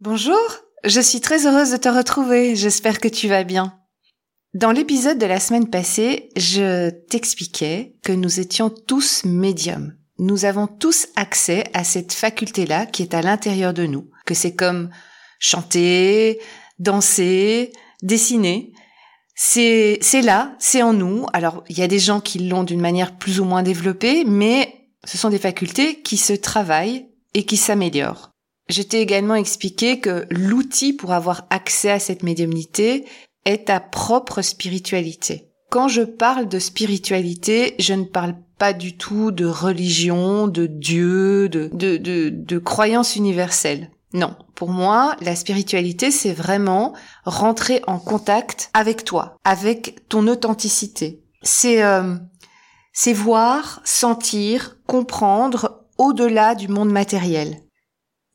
Bonjour, je suis très heureuse de te retrouver, j'espère que tu vas bien. Dans l'épisode de la semaine passée, je t'expliquais que nous étions tous médiums. Nous avons tous accès à cette faculté-là qui est à l'intérieur de nous, que c'est comme chanter, danser, dessiner. C'est, là, c'est en nous. Alors, il y a des gens qui l'ont d'une manière plus ou moins développée, mais ce sont des facultés qui se travaillent et qui s'améliorent. Je t'ai également expliqué que l'outil pour avoir accès à cette médiumnité est ta propre spiritualité. Quand je parle de spiritualité, je ne parle pas du tout de religion, de Dieu, de, de, de, de croyance universelle. Non, pour moi, la spiritualité, c'est vraiment rentrer en contact avec toi, avec ton authenticité. C'est euh, c'est voir, sentir, comprendre au-delà du monde matériel.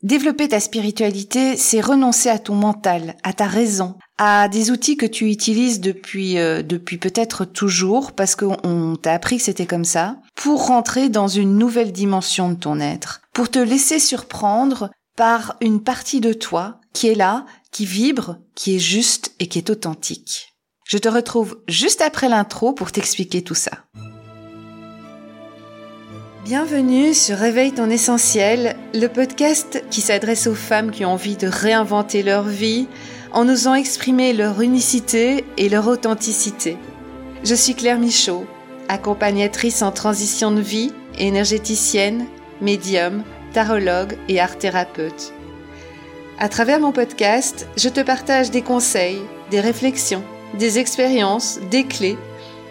Développer ta spiritualité, c'est renoncer à ton mental, à ta raison, à des outils que tu utilises depuis euh, depuis peut-être toujours parce qu'on t'a appris que c'était comme ça, pour rentrer dans une nouvelle dimension de ton être, pour te laisser surprendre par une partie de toi qui est là, qui vibre, qui est juste et qui est authentique. Je te retrouve juste après l'intro pour t'expliquer tout ça. Bienvenue sur Réveille ton essentiel, le podcast qui s'adresse aux femmes qui ont envie de réinventer leur vie en osant exprimer leur unicité et leur authenticité. Je suis Claire Michaud, accompagnatrice en transition de vie, énergéticienne, médium, tarologue et art thérapeute. À travers mon podcast, je te partage des conseils, des réflexions, des expériences, des clés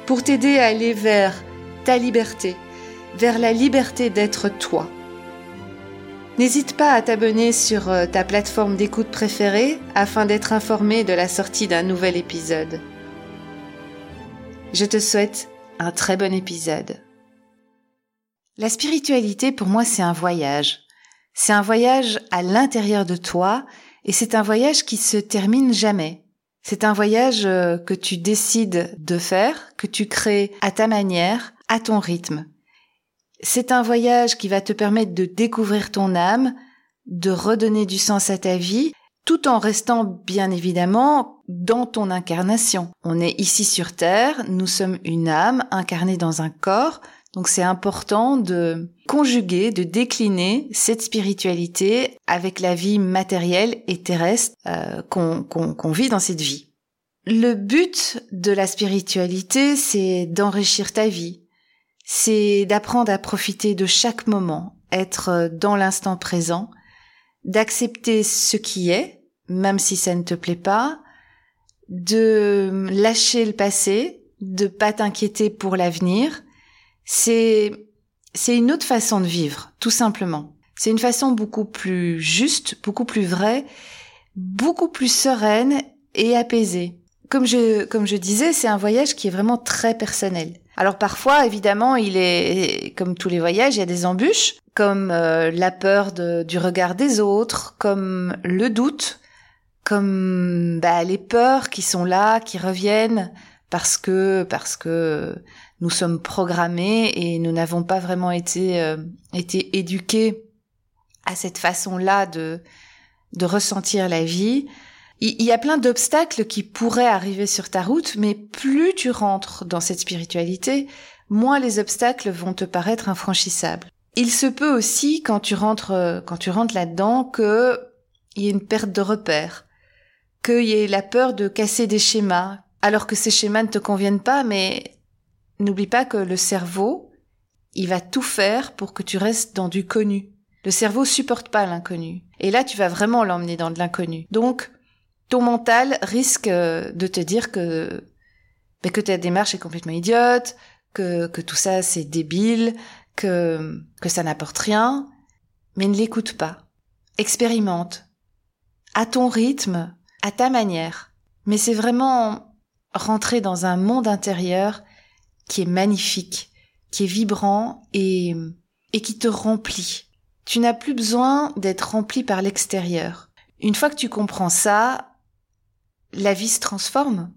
pour t'aider à aller vers ta liberté vers la liberté d'être toi. N'hésite pas à t'abonner sur euh, ta plateforme d'écoute préférée afin d'être informé de la sortie d'un nouvel épisode. Je te souhaite un très bon épisode. La spiritualité pour moi c'est un voyage. C'est un voyage à l'intérieur de toi et c'est un voyage qui se termine jamais. C'est un voyage euh, que tu décides de faire, que tu crées à ta manière, à ton rythme. C'est un voyage qui va te permettre de découvrir ton âme, de redonner du sens à ta vie, tout en restant bien évidemment dans ton incarnation. On est ici sur Terre, nous sommes une âme incarnée dans un corps, donc c'est important de conjuguer, de décliner cette spiritualité avec la vie matérielle et terrestre euh, qu'on vit dans cette vie. Le but de la spiritualité, c'est d'enrichir ta vie, c'est d'apprendre à profiter de chaque moment, être dans l'instant présent, d'accepter ce qui est, même si ça ne te plaît pas, de lâcher le passé, de pas t'inquiéter pour l'avenir. C'est, c'est une autre façon de vivre, tout simplement. C'est une façon beaucoup plus juste, beaucoup plus vraie, beaucoup plus sereine et apaisée. Comme je, comme je disais, c'est un voyage qui est vraiment très personnel. Alors parfois, évidemment, il est comme tous les voyages, il y a des embûches, comme euh, la peur du regard des autres, comme le doute, comme bah, les peurs qui sont là, qui reviennent parce que parce que nous sommes programmés et nous n'avons pas vraiment été euh, été éduqués à cette façon-là de de ressentir la vie il y a plein d'obstacles qui pourraient arriver sur ta route, mais plus tu rentres dans cette spiritualité, moins les obstacles vont te paraître infranchissables. Il se peut aussi, quand tu rentres, quand tu rentres là-dedans, qu'il y ait une perte de repères, qu'il y ait la peur de casser des schémas, alors que ces schémas ne te conviennent pas, mais n'oublie pas que le cerveau, il va tout faire pour que tu restes dans du connu. Le cerveau supporte pas l'inconnu. Et là, tu vas vraiment l'emmener dans de l'inconnu. Donc, ton mental risque euh, de te dire que ben, que ta démarche est complètement idiote, que, que tout ça c'est débile, que, que ça n'apporte rien, mais ne l'écoute pas. Expérimente. À ton rythme, à ta manière. Mais c'est vraiment rentrer dans un monde intérieur qui est magnifique, qui est vibrant et, et qui te remplit. Tu n'as plus besoin d'être rempli par l'extérieur. Une fois que tu comprends ça, la vie se transforme.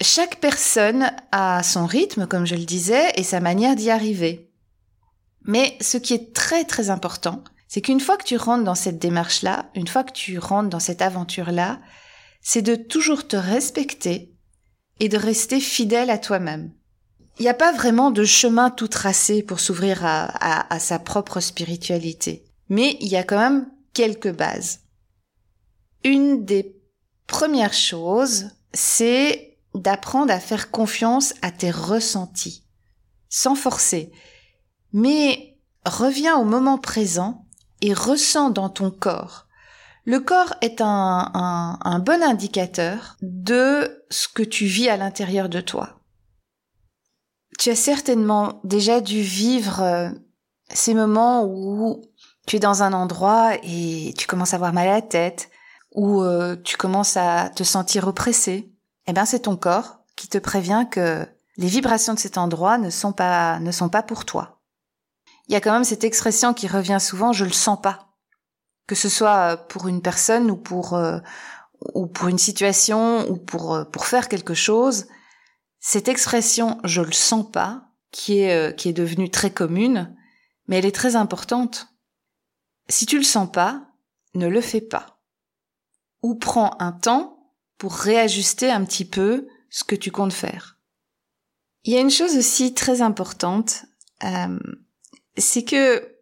Chaque personne a son rythme, comme je le disais, et sa manière d'y arriver. Mais ce qui est très très important, c'est qu'une fois que tu rentres dans cette démarche-là, une fois que tu rentres dans cette aventure-là, c'est de toujours te respecter et de rester fidèle à toi-même. Il n'y a pas vraiment de chemin tout tracé pour s'ouvrir à, sa propre spiritualité, mais il y a quand même quelques bases. Une des premières choses, c'est d'apprendre à faire confiance à tes ressentis, sans forcer. Mais reviens au moment présent et ressens dans ton corps. Le corps est un bon indicateur de ce que tu vis à l'intérieur de toi. Tu as certainement déjà dû vivre euh, ces moments où tu es dans un endroit et tu commences à avoir mal à la tête, ou euh, tu commences à te sentir oppressé. Eh bien, c'est ton corps qui te prévient que les vibrations de cet endroit ne sont pas ne sont pas pour toi. Il y a quand même cette expression qui revient souvent je le sens pas. Que ce soit pour une personne ou pour euh, ou pour une situation ou pour pour faire quelque chose, cette expression je le sens pas qui est euh, qui est devenue très commune, mais elle est très importante. Si tu le sens pas, ne le fais pas. Ou prends un temps pour réajuster un petit peu ce que tu comptes faire. Il y a une chose aussi très importante, euh, c'est que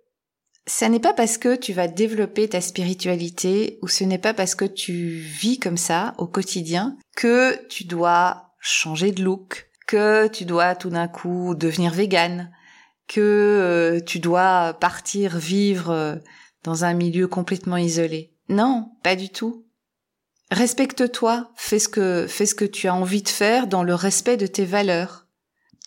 ça n'est pas parce que tu vas développer ta spiritualité ou ce n'est pas parce que tu vis comme ça au quotidien que tu dois changer de look, que tu dois tout d'un coup devenir végane, que euh, tu dois partir vivre euh, dans un milieu complètement isolé. Non, pas du tout. Respecte-toi, fais ce que fais ce que tu as envie de faire dans le respect de tes valeurs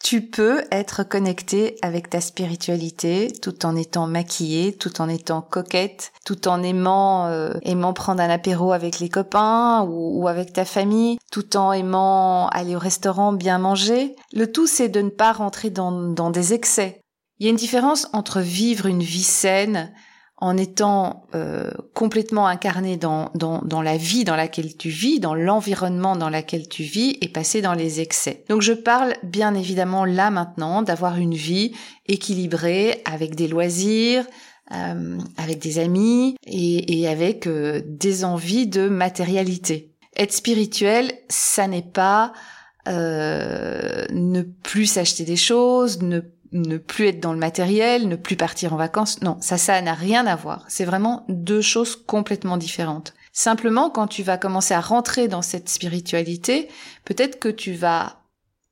tu peux être connecté avec ta spiritualité tout en étant maquillée, tout en étant coquette, tout en aimant euh, aimant prendre un apéro avec les copains ou, ou, avec ta famille, tout en aimant aller au restaurant bien manger. Le tout c'est de ne pas rentrer dans, dans des excès. Il y a une différence entre vivre une vie saine, en étant euh, complètement incarné dans, dans, dans, la vie dans laquelle tu vis, dans l'environnement dans lequel tu vis et passer dans les excès. Donc je parle bien évidemment là maintenant d'avoir une vie équilibrée avec des loisirs, euh, avec des amis et, et avec euh, des envies de matérialité. Être spirituel, ça n'est pas euh, ne plus s'acheter des choses, ne ne plus être dans le matériel, ne plus partir en vacances. Non, ça, ça n'a rien à voir. C'est vraiment deux choses complètement différentes. Simplement, quand tu vas commencer à rentrer dans cette spiritualité, peut-être que tu vas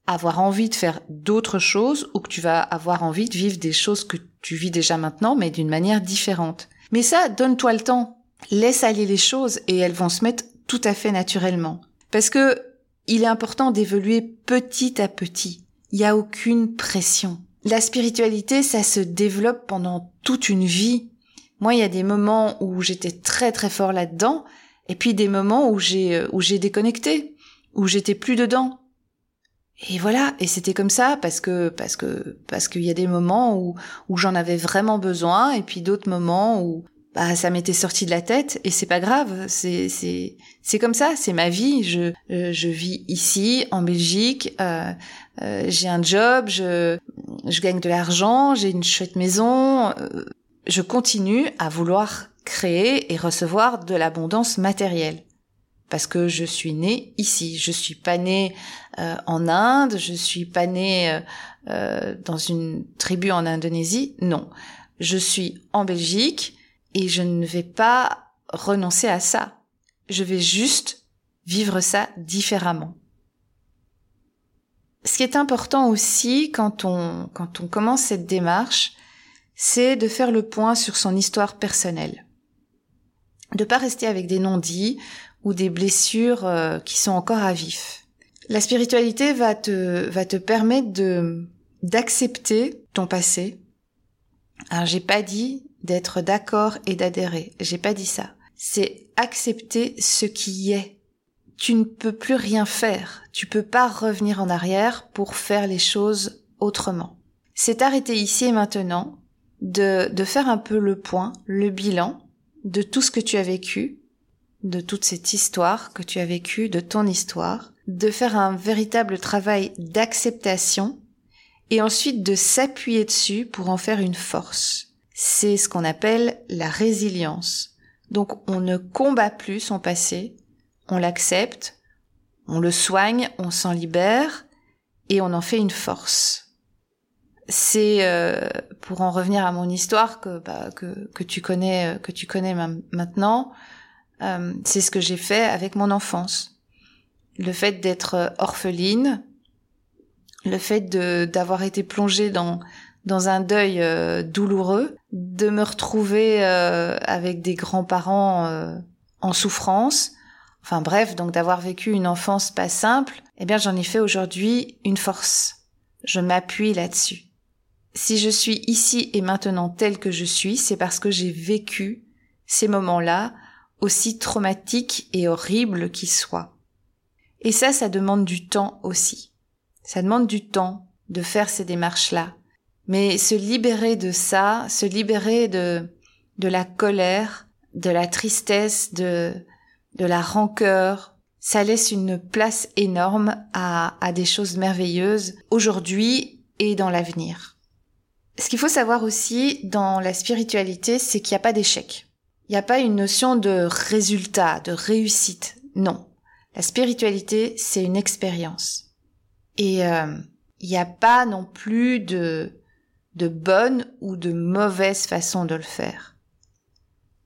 avoir envie de faire d'autres choses ou que tu vas avoir envie de vivre des choses que tu vis déjà maintenant, mais d'une manière différente. Mais ça, donne-toi le temps. Laisse aller les choses et elles vont se mettre tout à fait naturellement. Parce que il est important d'évoluer petit à petit. Il n'y a aucune pression. La spiritualité, ça se développe pendant toute une vie. Moi, il y a des moments où j'étais très très fort là-dedans, et puis des moments où j'ai euh, où j'ai déconnecté, où j'étais plus dedans. Et voilà, et c'était comme ça parce que parce que parce qu'il y a des moments où où j'en avais vraiment besoin, et puis d'autres moments où bah ça m'était sorti de la tête et c'est pas grave, c'est c'est c'est comme ça, c'est ma vie. Je euh, je vis ici en Belgique, euh, euh, j'ai un job, je je gagne de l'argent, j'ai une chouette maison. Euh, je continue à vouloir créer et recevoir de l'abondance matérielle parce que je suis née ici. Je suis pas née en Inde, je suis pas née dans une tribu en Indonésie. Non, je suis en Belgique et je ne vais pas renoncer à ça. Je vais juste vivre ça différemment. Ce qui est important aussi quand on, quand on commence cette démarche, c'est de faire le point sur son histoire personnelle. De pas rester avec des non-dits ou des blessures euh, qui sont encore à vif. La spiritualité va te, va te permettre de, d'accepter ton passé. Alors j'ai pas dit d'être d'accord et d'adhérer. J'ai pas dit ça. C'est accepter ce qui est. Tu ne peux plus rien faire. Tu peux pas revenir en arrière pour faire les choses autrement. C'est arrêter ici et maintenant de, de faire un peu le point, le bilan de tout ce que tu as vécu, de toute cette histoire que tu as vécue, de ton histoire, de faire un véritable travail d'acceptation et ensuite de s'appuyer dessus pour en faire une force c'est ce qu'on appelle la résilience. Donc on ne combat plus son passé, on l'accepte, on le soigne, on s'en libère et on en fait une force. C'est euh, pour en revenir à mon histoire que bah, que, que tu connais que tu connais maintenant. Euh, c'est ce que j'ai fait avec mon enfance. Le fait d'être orpheline, le fait d'avoir été plongée dans dans un deuil euh, douloureux, de me retrouver euh, avec des grands-parents euh, en souffrance, enfin bref, donc d'avoir vécu une enfance pas simple, eh bien j'en ai fait aujourd'hui une force. Je m'appuie là-dessus. Si je suis ici et maintenant telle que je suis, c'est parce que j'ai vécu ces moments-là, aussi traumatiques et horribles qu'ils soient. Et ça, ça demande du temps aussi. Ça demande du temps de faire ces démarches-là, mais se libérer de ça, se libérer de, de la colère, de la tristesse, de, de la rancœur, ça laisse une place énorme à, à des choses merveilleuses aujourd'hui et dans l'avenir. Ce qu'il faut savoir aussi dans la spiritualité, c'est qu'il n'y a pas d'échec. Il n'y a pas une notion de résultat, de réussite. Non. La spiritualité, c'est une expérience. Et euh, il n'y a pas non plus de de bonne ou de mauvaise façon de le faire.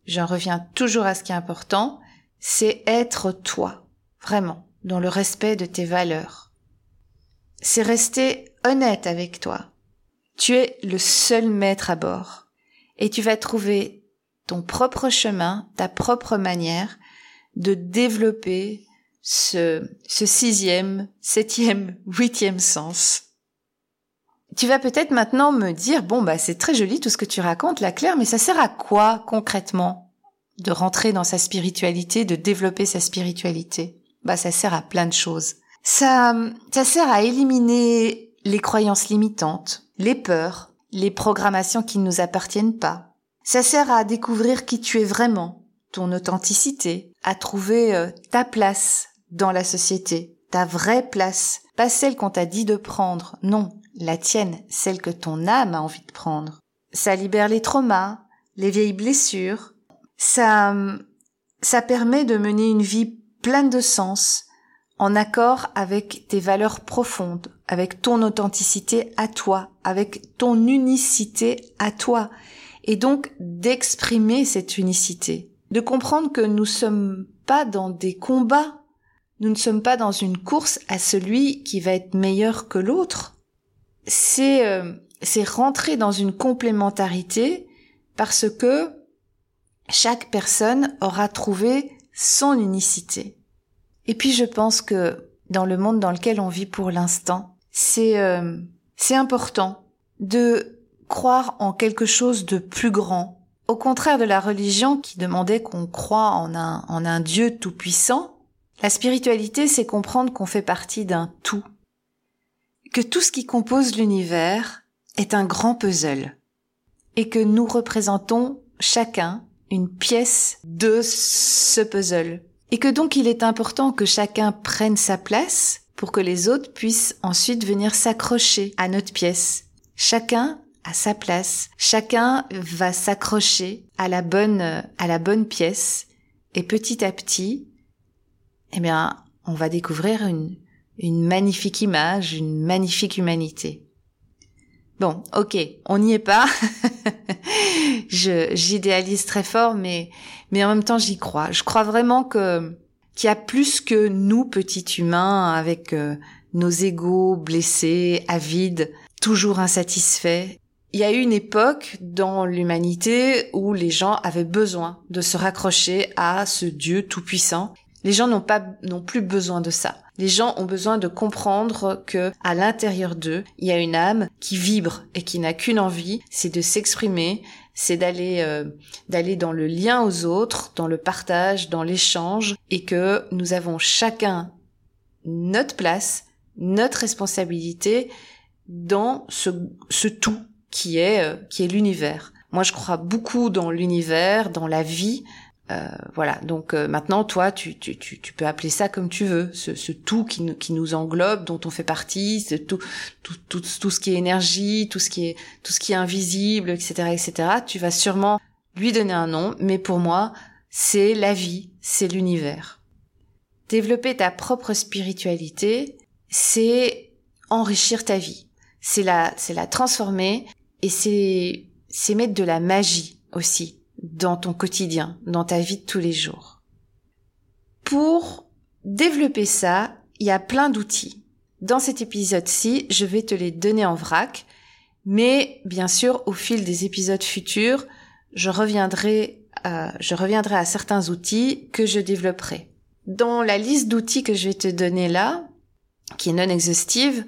J'en reviens toujours à ce qui est important, c'est être toi, vraiment, dans le respect de tes valeurs. C'est rester honnête avec toi. Tu es le seul maître à bord, et tu vas trouver ton propre chemin, ta propre manière de développer ce, ce sixième, septième, huitième sens. Tu vas peut-être maintenant me dire, bon, bah, c'est très joli tout ce que tu racontes, la Claire, mais ça sert à quoi concrètement de rentrer dans sa spiritualité, de développer sa spiritualité? Bah, ça sert à plein de choses. Ça, ça sert à éliminer les croyances limitantes, les peurs, les programmations qui ne nous appartiennent pas. Ça sert à découvrir qui tu es vraiment, ton authenticité, à trouver euh, ta place dans la société, ta vraie place, pas celle qu'on t'a dit de prendre, non, la tienne, celle que ton âme a envie de prendre. Ça libère les traumas, les vieilles blessures. Ça, ça permet de mener une vie pleine de sens, en accord avec tes valeurs profondes, avec ton authenticité à toi, avec ton unicité à toi, et donc d'exprimer cette unicité, de comprendre que nous sommes pas dans des combats, nous ne sommes pas dans une course à celui qui va être meilleur que l'autre, c'est euh, rentrer dans une complémentarité parce que chaque personne aura trouvé son unicité. Et puis je pense que dans le monde dans lequel on vit pour l'instant, c'est euh, important de croire en quelque chose de plus grand. Au contraire de la religion qui demandait qu'on croit en un, en un Dieu tout-puissant, la spiritualité, c'est comprendre qu'on fait partie d'un tout que tout ce qui compose l'univers est un grand puzzle et que nous représentons chacun une pièce de ce puzzle. Et que donc il est important que chacun prenne sa place pour que les autres puissent ensuite venir s'accrocher à notre pièce. Chacun a sa place, chacun va s'accrocher à la bonne à la bonne pièce. Et petit à petit eh bien on va découvrir une une magnifique image, une magnifique humanité. Bon, ok, on n'y est pas. j'idéalise très fort, mais, mais en même temps, j'y crois. Je crois vraiment que, qu'il y a plus que nous, petits humains, avec euh, nos égaux blessés, avides, toujours insatisfaits. Il y a eu une époque dans l'humanité où les gens avaient besoin de se raccrocher à ce Dieu tout-puissant. Les gens n'ont pas, n'ont plus besoin de ça. Les gens ont besoin de comprendre que, à l'intérieur d'eux, il y a une âme qui vibre et qui n'a qu'une envie, c'est de s'exprimer, c'est d'aller euh, d'aller dans le lien aux autres, dans le partage, dans l'échange, et que nous avons chacun notre place, notre responsabilité dans ce, ce tout qui est euh, qui est l'univers. Moi, je crois beaucoup dans l'univers, dans la vie, Euh, voilà, donc euh, maintenant, toi, tu, tu, tu, tu, peux appeler ça comme tu veux, ce, ce tout qui, nous, qui nous englobe, dont on fait partie, ce tout, tout, tout, tout ce qui est énergie, tout ce qui est, tout ce qui est invisible, etc., etc. Tu vas sûrement lui donner un nom, mais pour moi, c'est la vie, c'est l'univers. Développer ta propre spiritualité, c'est enrichir ta vie, c'est la, c'est la transformer et c'est, c'est mettre de la magie aussi dans ton quotidien, dans ta vie de tous les jours. Pour développer ça, il y a plein d'outils. Dans cet épisode-ci, je vais te les donner en vrac, mais bien sûr, au fil des épisodes futurs, je reviendrai, euh, je reviendrai à certains outils que je développerai. Dans la liste d'outils que je vais te donner là, qui est non exhaustive,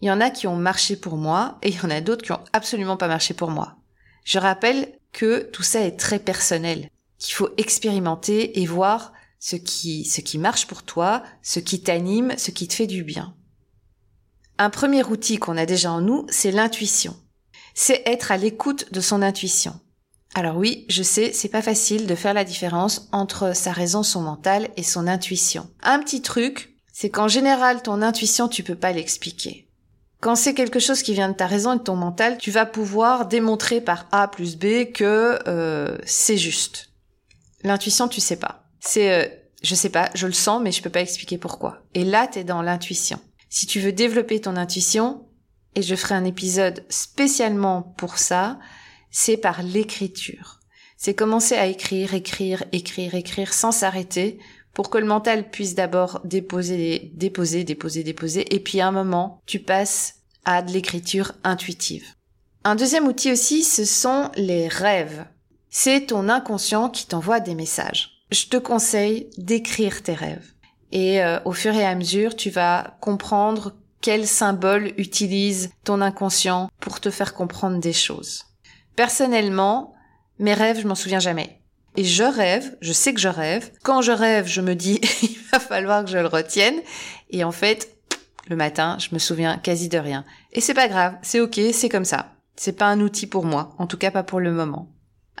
il y en a qui ont marché pour moi et il y en a d'autres qui ont absolument pas marché pour moi. Je rappelle que tout ça est très personnel, qu'il faut expérimenter et voir ce qui, ce qui marche pour toi, ce qui t'anime, ce qui te fait du bien. Un premier outil qu'on a déjà en nous, c'est l'intuition. C'est être à l'écoute de son intuition. Alors oui, je sais, c'est pas facile de faire la différence entre sa raison, son mental et son intuition. Un petit truc, c'est qu'en général, ton intuition, tu peux pas l'expliquer. Quand c'est quelque chose qui vient de ta raison et de ton mental, tu vas pouvoir démontrer par A plus B que euh, c'est juste. L'intuition, tu sais pas. C'est, euh, je sais pas, je le sens, mais je peux pas expliquer pourquoi. Et là, t'es dans l'intuition. Si tu veux développer ton intuition, et je ferai un épisode spécialement pour ça, c'est par l'écriture. C'est commencer à écrire, écrire, écrire, écrire sans s'arrêter pour que le mental puisse d'abord déposer, déposer, déposer, déposer, et puis à un moment, tu passes à de l'écriture intuitive. Un deuxième outil aussi, ce sont les rêves. C'est ton inconscient qui t'envoie des messages. Je te conseille d'écrire tes rêves. Et euh, au fur et à mesure, tu vas comprendre quel symbole utilise ton inconscient pour te faire comprendre des choses. Personnellement, mes rêves, je m'en souviens jamais et je rêve, je sais que je rêve. Quand je rêve, je me dis il va falloir que je le retienne et en fait, le matin, je me souviens quasi de rien. Et c'est pas grave, c'est OK, c'est comme ça. C'est pas un outil pour moi, en tout cas pas pour le moment.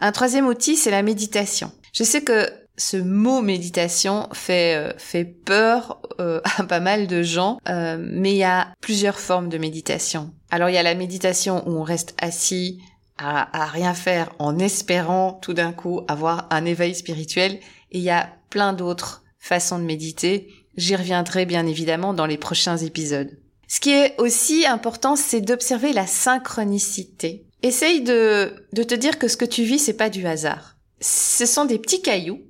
Un troisième outil, c'est la méditation. Je sais que ce mot méditation fait euh, fait peur euh, à pas mal de gens, euh, mais il y a plusieurs formes de méditation. Alors il y a la méditation où on reste assis à, rien faire en espérant tout d'un coup avoir un éveil spirituel. Et il y a plein d'autres façons de méditer. J'y reviendrai bien évidemment dans les prochains épisodes. Ce qui est aussi important, c'est d'observer la synchronicité. Essaye de, de te dire que ce que tu vis, c'est pas du hasard. Ce sont des petits cailloux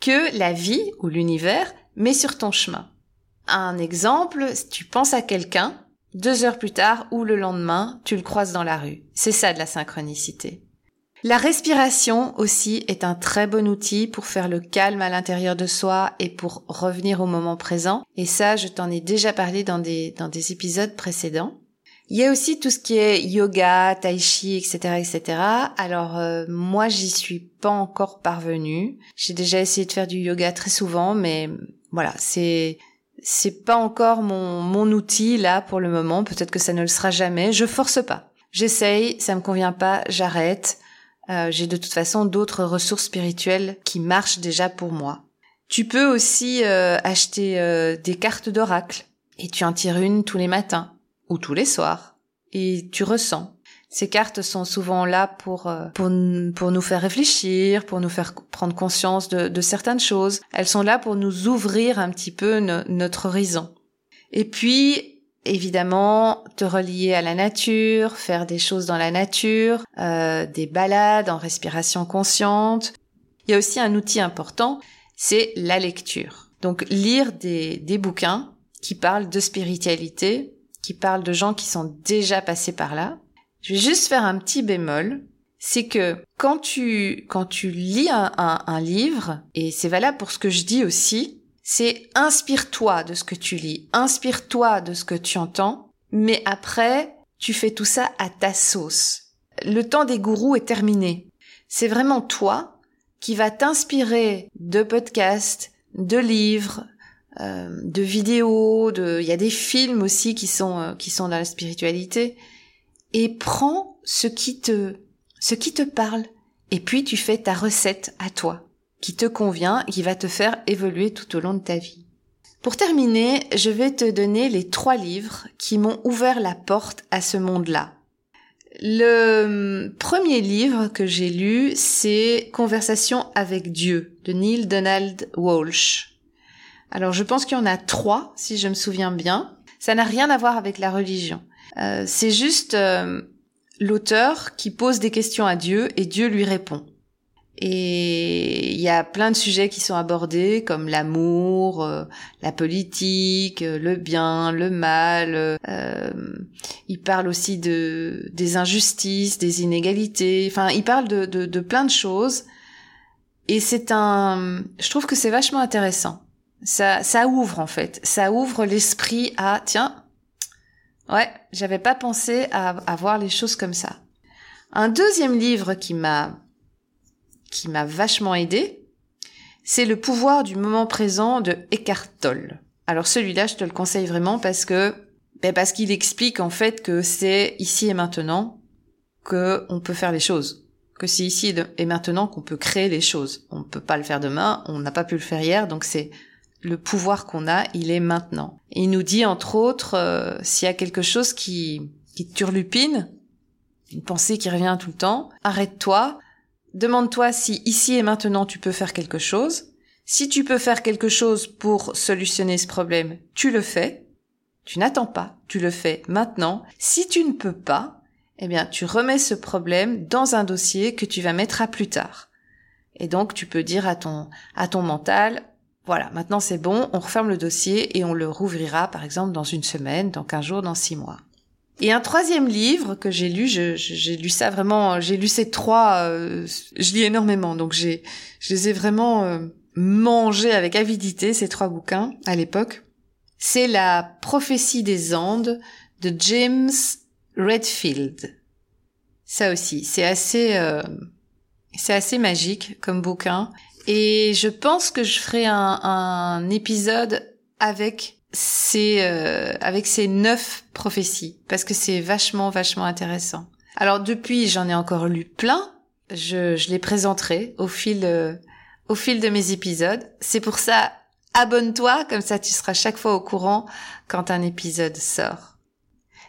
que la vie ou l'univers met sur ton chemin. Un exemple, si tu penses à quelqu'un, deux heures plus tard ou le lendemain, tu le croises dans la rue. C'est ça de la synchronicité. La respiration aussi est un très bon outil pour faire le calme à l'intérieur de soi et pour revenir au moment présent. Et ça, je t'en ai déjà parlé dans des, dans des épisodes précédents. Il y a aussi tout ce qui est yoga, tai chi, etc., etc. Alors euh, moi, j'y suis pas encore parvenue. J'ai déjà essayé de faire du yoga très souvent, mais voilà, c'est c'est pas encore mon, mon outil là pour le moment. Peut-être que ça ne le sera jamais. Je force pas. J'essaye, ça me convient pas, j'arrête. Euh, j'ai de toute façon d'autres ressources spirituelles qui marchent déjà pour moi. Tu peux aussi euh, acheter euh, des cartes d'oracle et tu en tires une tous les matins ou tous les soirs et tu ressens. Ces cartes sont souvent là pour, euh, pour, pour nous faire réfléchir, pour nous faire prendre conscience de, de certaines choses. Elles sont là pour nous ouvrir un petit peu notre horizon. Et puis, évidemment, te relier à la nature, faire des choses dans la nature, euh, des balades en respiration consciente. Il y a aussi un outil important, c'est la lecture. Donc lire des, des bouquins qui parlent de spiritualité, qui parlent de gens qui sont déjà passés par là, je vais juste faire un petit bémol. C'est que quand tu, quand tu lis un, un, livre, et c'est valable pour ce que je dis aussi, c'est inspire-toi de ce que tu lis, inspire-toi de ce que tu entends, mais après, tu fais tout ça à ta sauce. Le temps des gourous est terminé. C'est vraiment toi qui va t'inspirer de podcasts, de livres, euh, de vidéos, de, il y a des films aussi qui sont, euh, qui sont dans la spiritualité et prends ce qui te, ce qui te parle. Et puis tu fais ta recette à toi. qui te convient, qui va te faire évoluer tout au long de ta vie. Pour terminer, je vais te donner les trois livres qui m'ont ouvert la porte à ce monde-là. Le premier livre que j'ai lu, c'est Conversation avec Dieu de Neil Donald Walsh. Alors je pense qu'il y en a trois, si je me souviens bien. Ça n'a rien à voir avec la religion. Euh, c'est juste euh, l'auteur qui pose des questions à Dieu et Dieu lui répond. Et il y a plein de sujets qui sont abordés comme l'amour, euh, la politique, euh, le bien, le mal. Euh, il parle aussi de des injustices, des inégalités. Enfin, il parle de, de, de plein de choses. Et c'est un, je trouve que c'est vachement intéressant. Ça, ça ouvre en fait, ça ouvre l'esprit à tiens, ouais, j'avais pas pensé à, voir les choses comme ça. Un deuxième livre qui m'a qui m'a vachement aidé, c'est Le pouvoir du moment présent de Eckhart Tolle. Alors celui-là, je te le conseille vraiment parce que ben parce qu'il explique en fait que c'est ici et maintenant que on peut faire les choses, que c'est ici et maintenant qu'on peut créer les choses. On peut pas le faire demain, on n'a pas pu le faire hier, donc c'est le pouvoir qu'on a, il est maintenant. Il nous dit entre autres euh, s'il y a quelque chose qui qui turlupine, une pensée qui revient tout le temps, arrête-toi, Demande-toi si ici et maintenant tu peux faire quelque chose. Si tu peux faire quelque chose pour solutionner ce problème, tu le fais. Tu n'attends pas, tu le fais maintenant. Si tu ne peux pas, eh bien, tu remets ce problème dans un dossier que tu vas mettre à plus tard. Et donc, tu peux dire à ton, à ton mental, voilà, maintenant c'est bon, on referme le dossier et on le rouvrira, par exemple, dans une semaine, dans quinze jours, dans six mois. Et un troisième livre que j'ai lu, j'ai lu ça vraiment, j'ai lu ces trois, euh, je lis énormément, donc j'ai, je les ai vraiment euh, mangés avec avidité ces trois bouquins à l'époque. C'est la prophétie des Andes de James Redfield. Ça aussi, c'est assez, euh, c'est assez magique comme bouquin. Et je pense que je ferai un, un épisode avec c'est euh, avec ces neuf prophéties parce que c'est vachement vachement intéressant. Alors depuis, j'en ai encore lu plein. Je, je les présenterai au fil euh, au fil de mes épisodes. C'est pour ça, abonne-toi comme ça tu seras chaque fois au courant quand un épisode sort.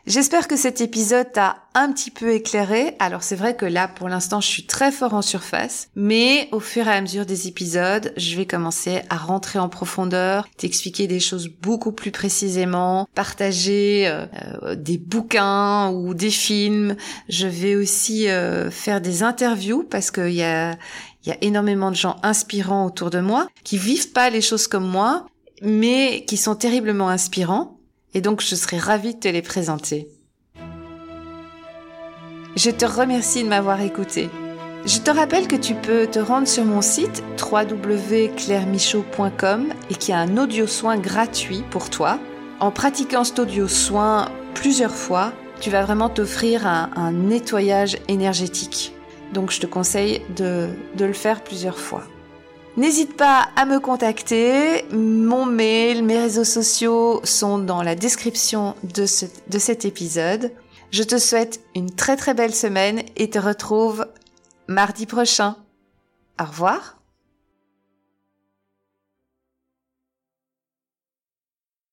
J'espère que cet épisode t'a un petit peu éclairé. Alors c'est vrai que là, pour l'instant, je suis très fort en surface, mais au fur et à mesure des épisodes, je vais commencer à rentrer en profondeur, t'expliquer des choses beaucoup plus précisément, partager euh, euh, des bouquins ou des films. Je vais aussi euh, faire des interviews parce qu'il y a y a énormément de gens inspirants autour de moi qui vivent pas les choses comme moi, mais qui sont terriblement inspirants et donc je serai ravie de te les présenter. Je te remercie de m'avoir écouté. Je te rappelle que tu peux te rendre sur mon site www.clairemichaud.com et qu'il y a un audio soin gratuit pour toi. En pratiquant cet audio soin plusieurs fois, tu vas vraiment t'offrir un, un, nettoyage énergétique. Donc je te conseille de, de le faire plusieurs fois. N'hésite pas à me contacter. Mon mail, mes réseaux sociaux sont dans la description de, ce, de cet épisode. Je te souhaite une très très belle semaine et te retrouve mardi prochain. Au revoir.